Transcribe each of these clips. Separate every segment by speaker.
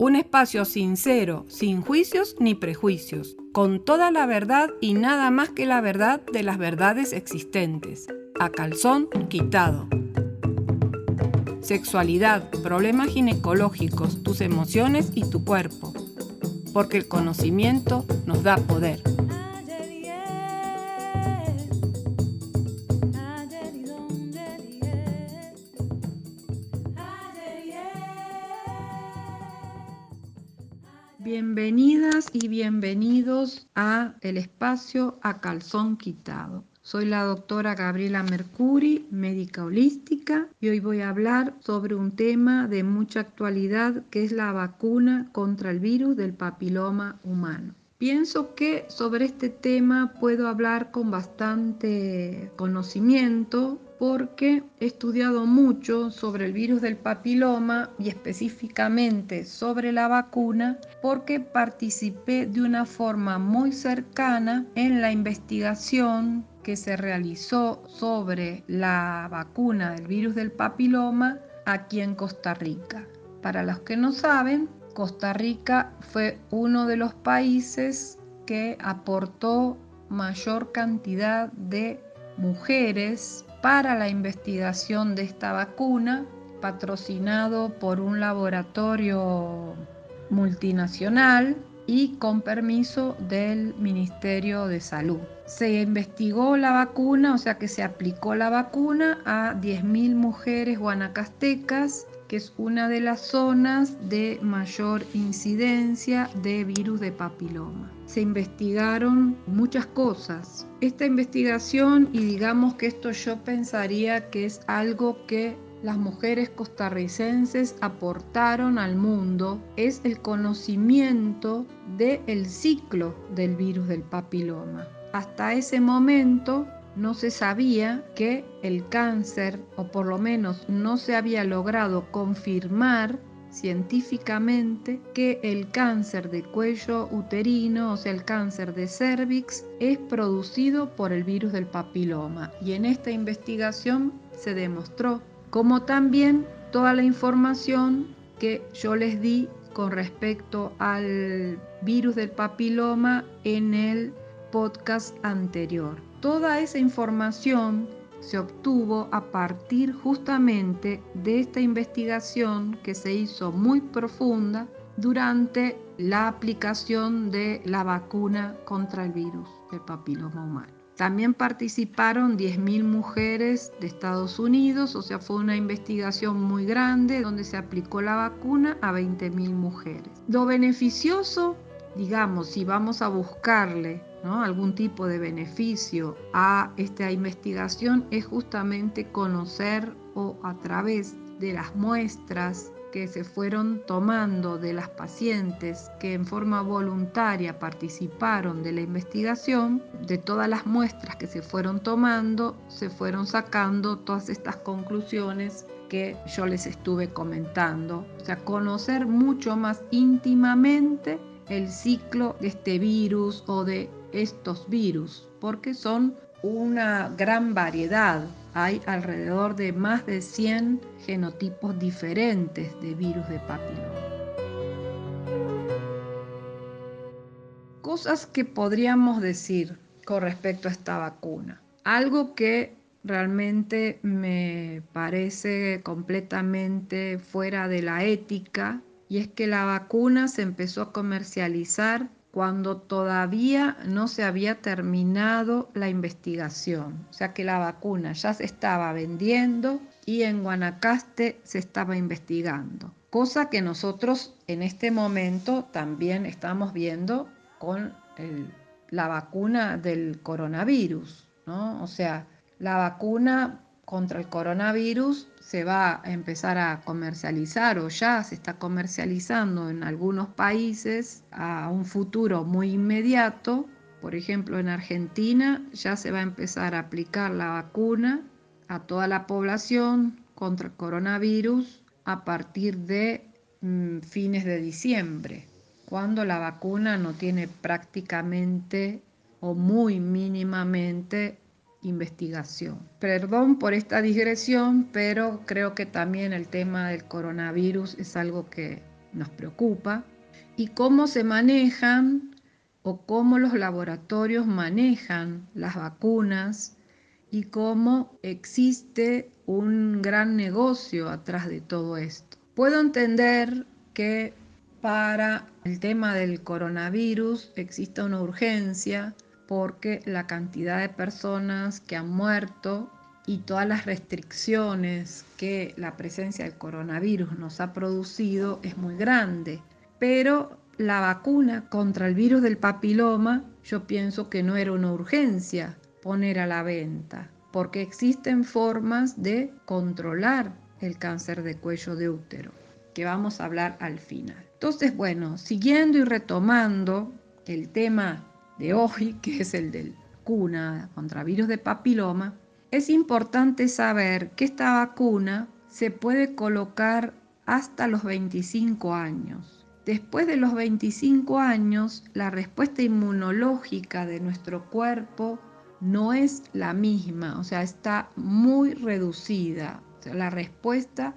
Speaker 1: Un espacio sincero, sin juicios ni prejuicios, con toda la verdad y nada más que la verdad de las verdades existentes, a calzón quitado. Sexualidad, problemas ginecológicos, tus emociones y tu cuerpo, porque el conocimiento nos da poder. Bienvenidas y bienvenidos a el espacio a calzón quitado. Soy la doctora Gabriela Mercuri, médica holística, y hoy voy a hablar sobre un tema de mucha actualidad que es la vacuna contra el virus del papiloma humano. Pienso que sobre este tema puedo hablar con bastante conocimiento porque he estudiado mucho sobre el virus del papiloma y específicamente sobre la vacuna porque participé de una forma muy cercana en la investigación que se realizó sobre la vacuna del virus del papiloma aquí en Costa Rica. Para los que no saben, Costa Rica fue uno de los países que aportó mayor cantidad de mujeres para la investigación de esta vacuna, patrocinado por un laboratorio multinacional y con permiso del Ministerio de Salud. Se investigó la vacuna, o sea que se aplicó la vacuna a 10.000 mujeres guanacastecas que es una de las zonas de mayor incidencia de virus de papiloma. Se investigaron muchas cosas. Esta investigación, y digamos que esto yo pensaría que es algo que las mujeres costarricenses aportaron al mundo es el conocimiento del ciclo del virus del papiloma. Hasta ese momento no se sabía que el cáncer, o por lo menos no se había logrado confirmar científicamente que el cáncer de cuello uterino, o sea, el cáncer de cervix, es producido por el virus del papiloma. Y en esta investigación se demostró, como también toda la información que yo les di con respecto al virus del papiloma en el podcast anterior. Toda esa información se obtuvo a partir justamente de esta investigación que se hizo muy profunda durante la aplicación de la vacuna contra el virus del papiloma humano. También participaron 10.000 mujeres de Estados Unidos, o sea, fue una investigación muy grande donde se aplicó la vacuna a 20.000 mujeres. Lo beneficioso, digamos, si vamos a buscarle algún tipo de beneficio a esta investigación es justamente conocer o a través de las muestras que se fueron tomando de las pacientes que en forma voluntaria participaron de la investigación, de todas las muestras que se fueron tomando, se fueron sacando todas estas conclusiones que yo les estuve comentando. O sea, conocer mucho más íntimamente el ciclo de este virus o de estos virus, porque son una gran variedad. Hay alrededor de más de 100 genotipos diferentes de virus de papiloma. Cosas que podríamos decir con respecto a esta vacuna. Algo que realmente me parece completamente fuera de la ética y es que la vacuna se empezó a comercializar cuando todavía no se había terminado la investigación. O sea que la vacuna ya se estaba vendiendo y en Guanacaste se estaba investigando. Cosa que nosotros en este momento también estamos viendo con la vacuna del coronavirus. ¿no? O sea, la vacuna contra el coronavirus se va a empezar a comercializar o ya se está comercializando en algunos países a un futuro muy inmediato. Por ejemplo, en Argentina ya se va a empezar a aplicar la vacuna a toda la población contra el coronavirus a partir de mm, fines de diciembre, cuando la vacuna no tiene prácticamente o muy mínimamente investigación. Perdón por esta digresión, pero creo que también el tema del coronavirus es algo que nos preocupa, y cómo se manejan o cómo los laboratorios manejan las vacunas y cómo existe un gran negocio atrás de todo esto. Puedo entender que para el tema del coronavirus exista una urgencia porque la cantidad de personas que han muerto y todas las restricciones que la presencia del coronavirus nos ha producido es muy grande. Pero la vacuna contra el virus del papiloma yo pienso que no era una urgencia poner a la venta, porque existen formas de controlar el cáncer de cuello de útero, que vamos a hablar al final. Entonces, bueno, siguiendo y retomando el tema de hoy, que es el del vacuna contra virus de papiloma, es importante saber que esta vacuna se puede colocar hasta los 25 años Después de los 25 años, la respuesta inmunológica de nuestro cuerpo no es la misma, o sea, está muy reducida. la respuesta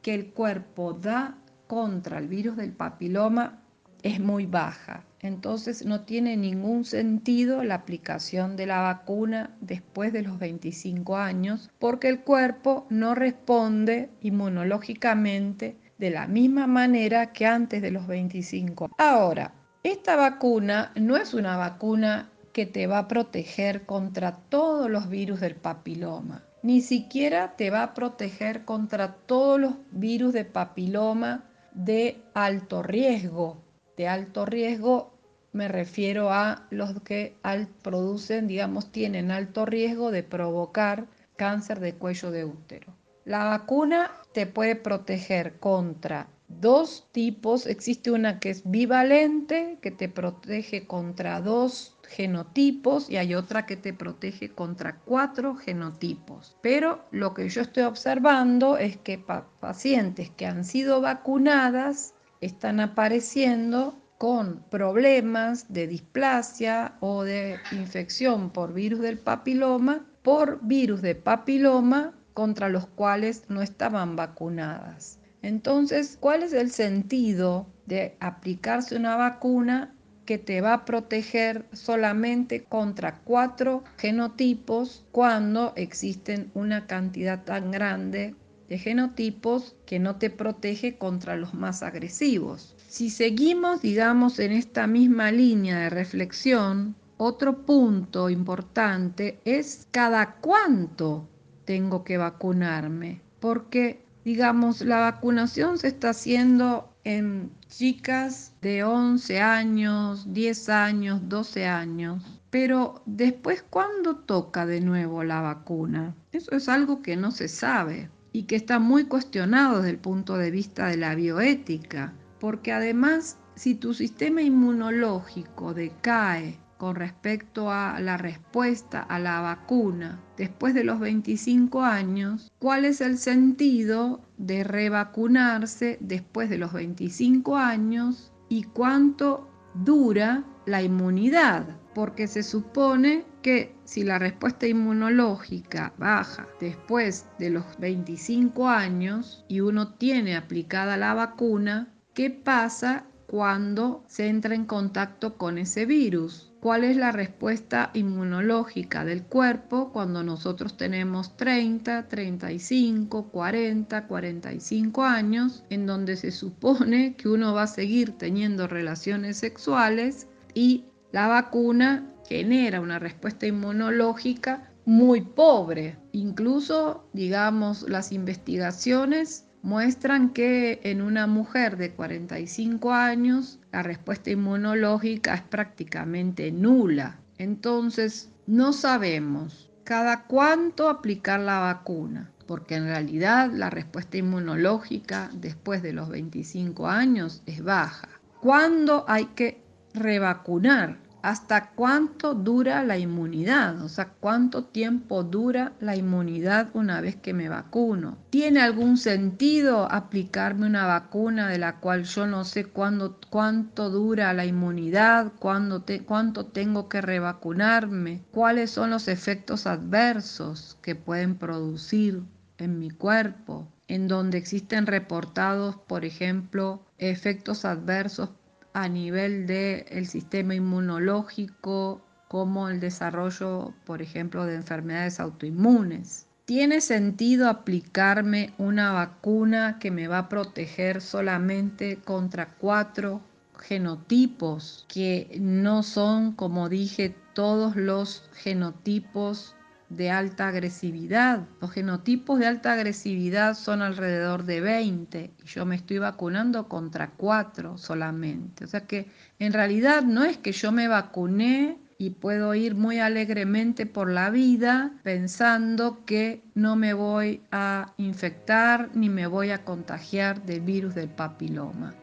Speaker 1: que el cuerpo da contra el virus del papiloma es muy baja. Entonces no tiene ningún sentido la aplicación de la vacuna después de los 25 años porque el cuerpo no responde inmunológicamente de la misma manera que antes de los 25. Ahora, esta vacuna no es una vacuna que te va a proteger contra todos los virus del papiloma. Ni siquiera te va a proteger contra todos los virus de papiloma de alto riesgo. De alto riesgo me refiero a los que producen, digamos, tienen alto riesgo de provocar cáncer de cuello de útero. La vacuna te puede proteger contra dos tipos. Existe una que es bivalente, que te protege contra dos genotipos y hay otra que te protege contra cuatro genotipos. Pero lo que yo estoy observando es que pacientes que han sido vacunadas están apareciendo con problemas de displasia o de infección por virus del papiloma, por virus de papiloma contra los cuales no estaban vacunadas. Entonces, ¿cuál es el sentido de aplicarse una vacuna que te va a proteger solamente contra cuatro genotipos cuando existen una cantidad tan grande de genotipos que no te protege contra los más agresivos? Si seguimos, digamos, en esta misma línea de reflexión, otro punto importante es cada cuánto tengo que vacunarme, porque digamos, la vacunación se está haciendo en chicas de 11 años, 10 años, 12 años. Pero después, ¿cuándo toca de nuevo la vacuna? Eso es algo que no se sabe y que está muy cuestionado desde el punto de vista de la bioética, porque además, si tu sistema inmunológico decae con respecto a la respuesta a la vacuna después de los 25 años, cuál es el sentido de revacunarse después de los 25 años y cuánto dura la inmunidad, porque se supone que si la respuesta inmunológica baja después de los 25 años y uno tiene aplicada la vacuna, ¿qué pasa cuando se entra en contacto con ese virus? cuál es la respuesta inmunológica del cuerpo cuando nosotros tenemos 30, 35, 40, 45 años, en donde se supone que uno va a seguir teniendo relaciones sexuales y la vacuna genera una respuesta inmunológica muy pobre. Incluso, digamos, las investigaciones muestran que en una mujer de 45 años la respuesta inmunológica es prácticamente nula. Entonces, no sabemos cada cuánto aplicar la vacuna, porque en realidad la respuesta inmunológica después de los 25 años es baja. ¿Cuándo hay que revacunar? Hasta cuánto dura la inmunidad, o sea, cuánto tiempo dura la inmunidad una vez que me vacuno. ¿Tiene algún sentido aplicarme una vacuna de la cual yo no sé cuándo, cuánto dura la inmunidad, cuánto tengo que revacunarme, cuáles son los efectos adversos que pueden producir en mi cuerpo? en donde existen reportados, por ejemplo, efectos adversos a nivel del sistema inmunológico, como el desarrollo, por ejemplo, de enfermedades autoinmunes. ¿Tiene sentido aplicarme una vacuna que me va a proteger solamente contra cuatro genotipos que no son, como dije, todos los genotipos de alta agresividad. Los genotipos de alta agresividad son alrededor de 20 y yo me estoy vacunando contra 4 solamente. O sea que en realidad no es que yo me vacuné y puedo ir muy alegremente por la vida pensando que no me voy a infectar ni me voy a contagiar del virus del papiloma.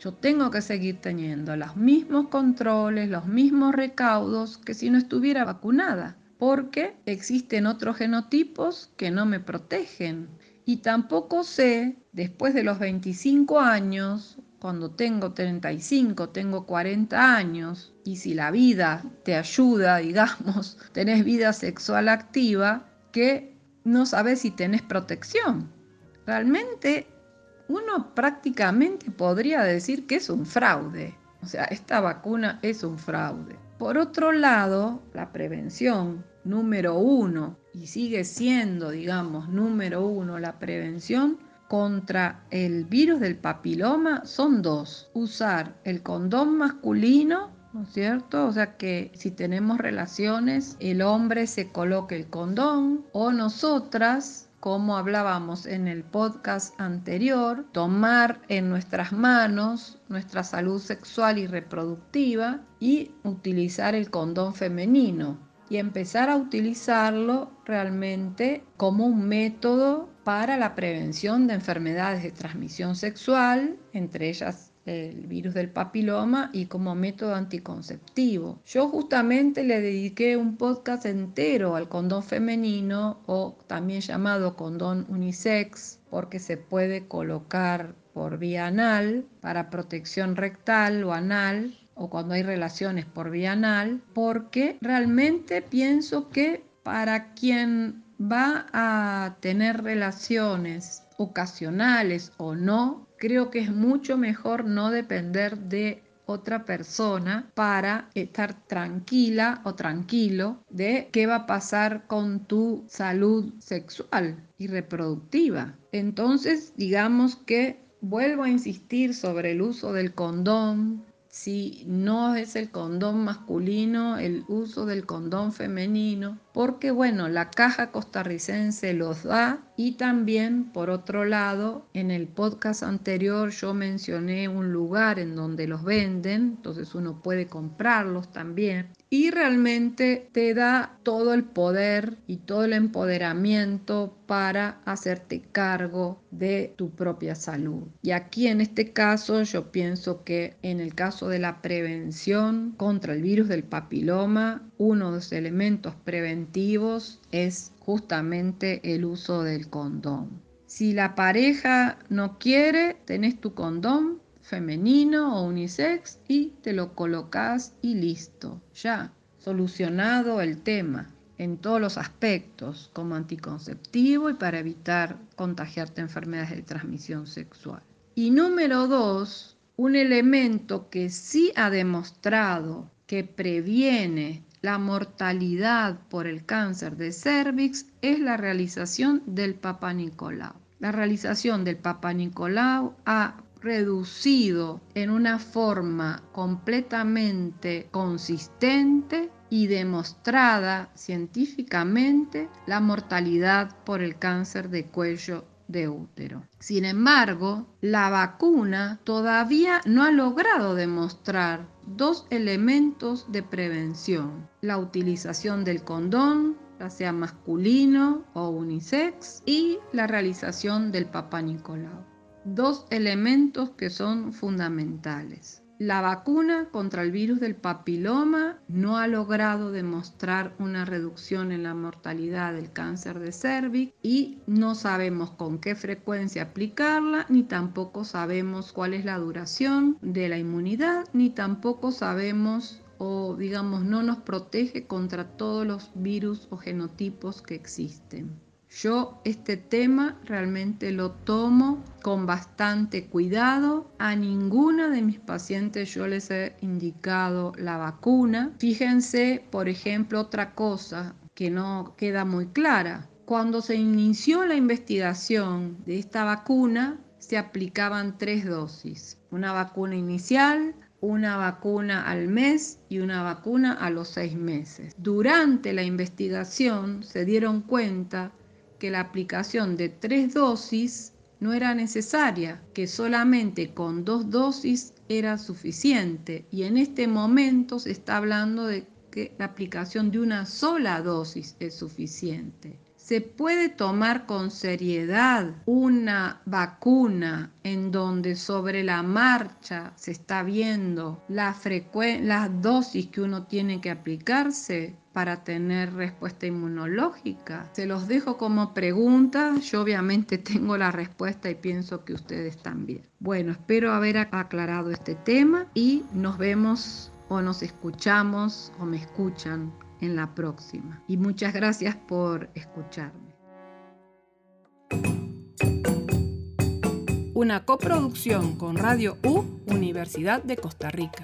Speaker 1: Yo tengo que seguir teniendo los mismos controles, los mismos recaudos que si no estuviera vacunada porque existen otros genotipos que no me protegen. Y tampoco sé, después de los 25 años, cuando tengo 35, tengo 40 años, y si la vida te ayuda, digamos, tenés vida sexual activa, que no sabes si tenés protección. Realmente uno prácticamente podría decir que es un fraude. O sea, esta vacuna es un fraude. Por otro lado, la prevención número uno, y sigue siendo, digamos, número uno, la prevención contra el virus del papiloma son dos. Usar el condón masculino, ¿no es cierto? O sea que si tenemos relaciones, el hombre se coloque el condón o nosotras como hablábamos en el podcast anterior, tomar en nuestras manos nuestra salud sexual y reproductiva y utilizar el condón femenino y empezar a utilizarlo realmente como un método para la prevención de enfermedades de transmisión sexual, entre ellas el virus del papiloma y como método anticonceptivo. Yo justamente le dediqué un podcast entero al condón femenino o también llamado condón unisex porque se puede colocar por vía anal para protección rectal o anal o cuando hay relaciones por vía anal, porque realmente pienso que para quien va a tener relaciones ocasionales o no, creo que es mucho mejor no depender de otra persona para estar tranquila o tranquilo de qué va a pasar con tu salud sexual y reproductiva. Entonces, digamos que vuelvo a insistir sobre el uso del condón, si no es el condón masculino, el uso del condón femenino, porque bueno, la caja costarricense los da. Y también por otro lado, en el podcast anterior yo mencioné un lugar en donde los venden, entonces uno puede comprarlos también y realmente te da todo el poder y todo el empoderamiento para hacerte cargo de tu propia salud. Y aquí en este caso yo pienso que en el caso de la prevención contra el virus del papiloma, uno de los elementos preventivos es justamente el uso del condón. Si la pareja no quiere, tenés tu condón femenino o unisex y te lo colocas y listo, ya, solucionado el tema en todos los aspectos, como anticonceptivo y para evitar contagiarte enfermedades de transmisión sexual. Y número dos, un elemento que sí ha demostrado que previene la mortalidad por el cáncer de cervix es la realización del Papa Nicolau. La realización del Papa Nicolau ha reducido en una forma completamente consistente y demostrada científicamente la mortalidad por el cáncer de cuello de útero. Sin embargo, la vacuna todavía no ha logrado demostrar dos elementos de prevención, la utilización del condón, ya sea masculino o unisex, y la realización del Papa Nicolau. Dos elementos que son fundamentales. La vacuna contra el virus del papiloma no ha logrado demostrar una reducción en la mortalidad del cáncer de cervix y no sabemos con qué frecuencia aplicarla, ni tampoco sabemos cuál es la duración de la inmunidad, ni tampoco sabemos o digamos no nos protege contra todos los virus o genotipos que existen. Yo este tema realmente lo tomo con bastante cuidado. A ninguna de mis pacientes yo les he indicado la vacuna. Fíjense, por ejemplo, otra cosa que no queda muy clara. Cuando se inició la investigación de esta vacuna, se aplicaban tres dosis. Una vacuna inicial, una vacuna al mes y una vacuna a los seis meses. Durante la investigación se dieron cuenta que la aplicación de tres dosis no era necesaria, que solamente con dos dosis era suficiente y en este momento se está hablando de que la aplicación de una sola dosis es suficiente. ¿Se puede tomar con seriedad una vacuna en donde sobre la marcha se está viendo la las dosis que uno tiene que aplicarse para tener respuesta inmunológica? Se los dejo como pregunta. Yo obviamente tengo la respuesta y pienso que ustedes también. Bueno, espero haber aclarado este tema y nos vemos o nos escuchamos o me escuchan en la próxima. Y muchas gracias por escucharme.
Speaker 2: Una coproducción con Radio U, Universidad de Costa Rica.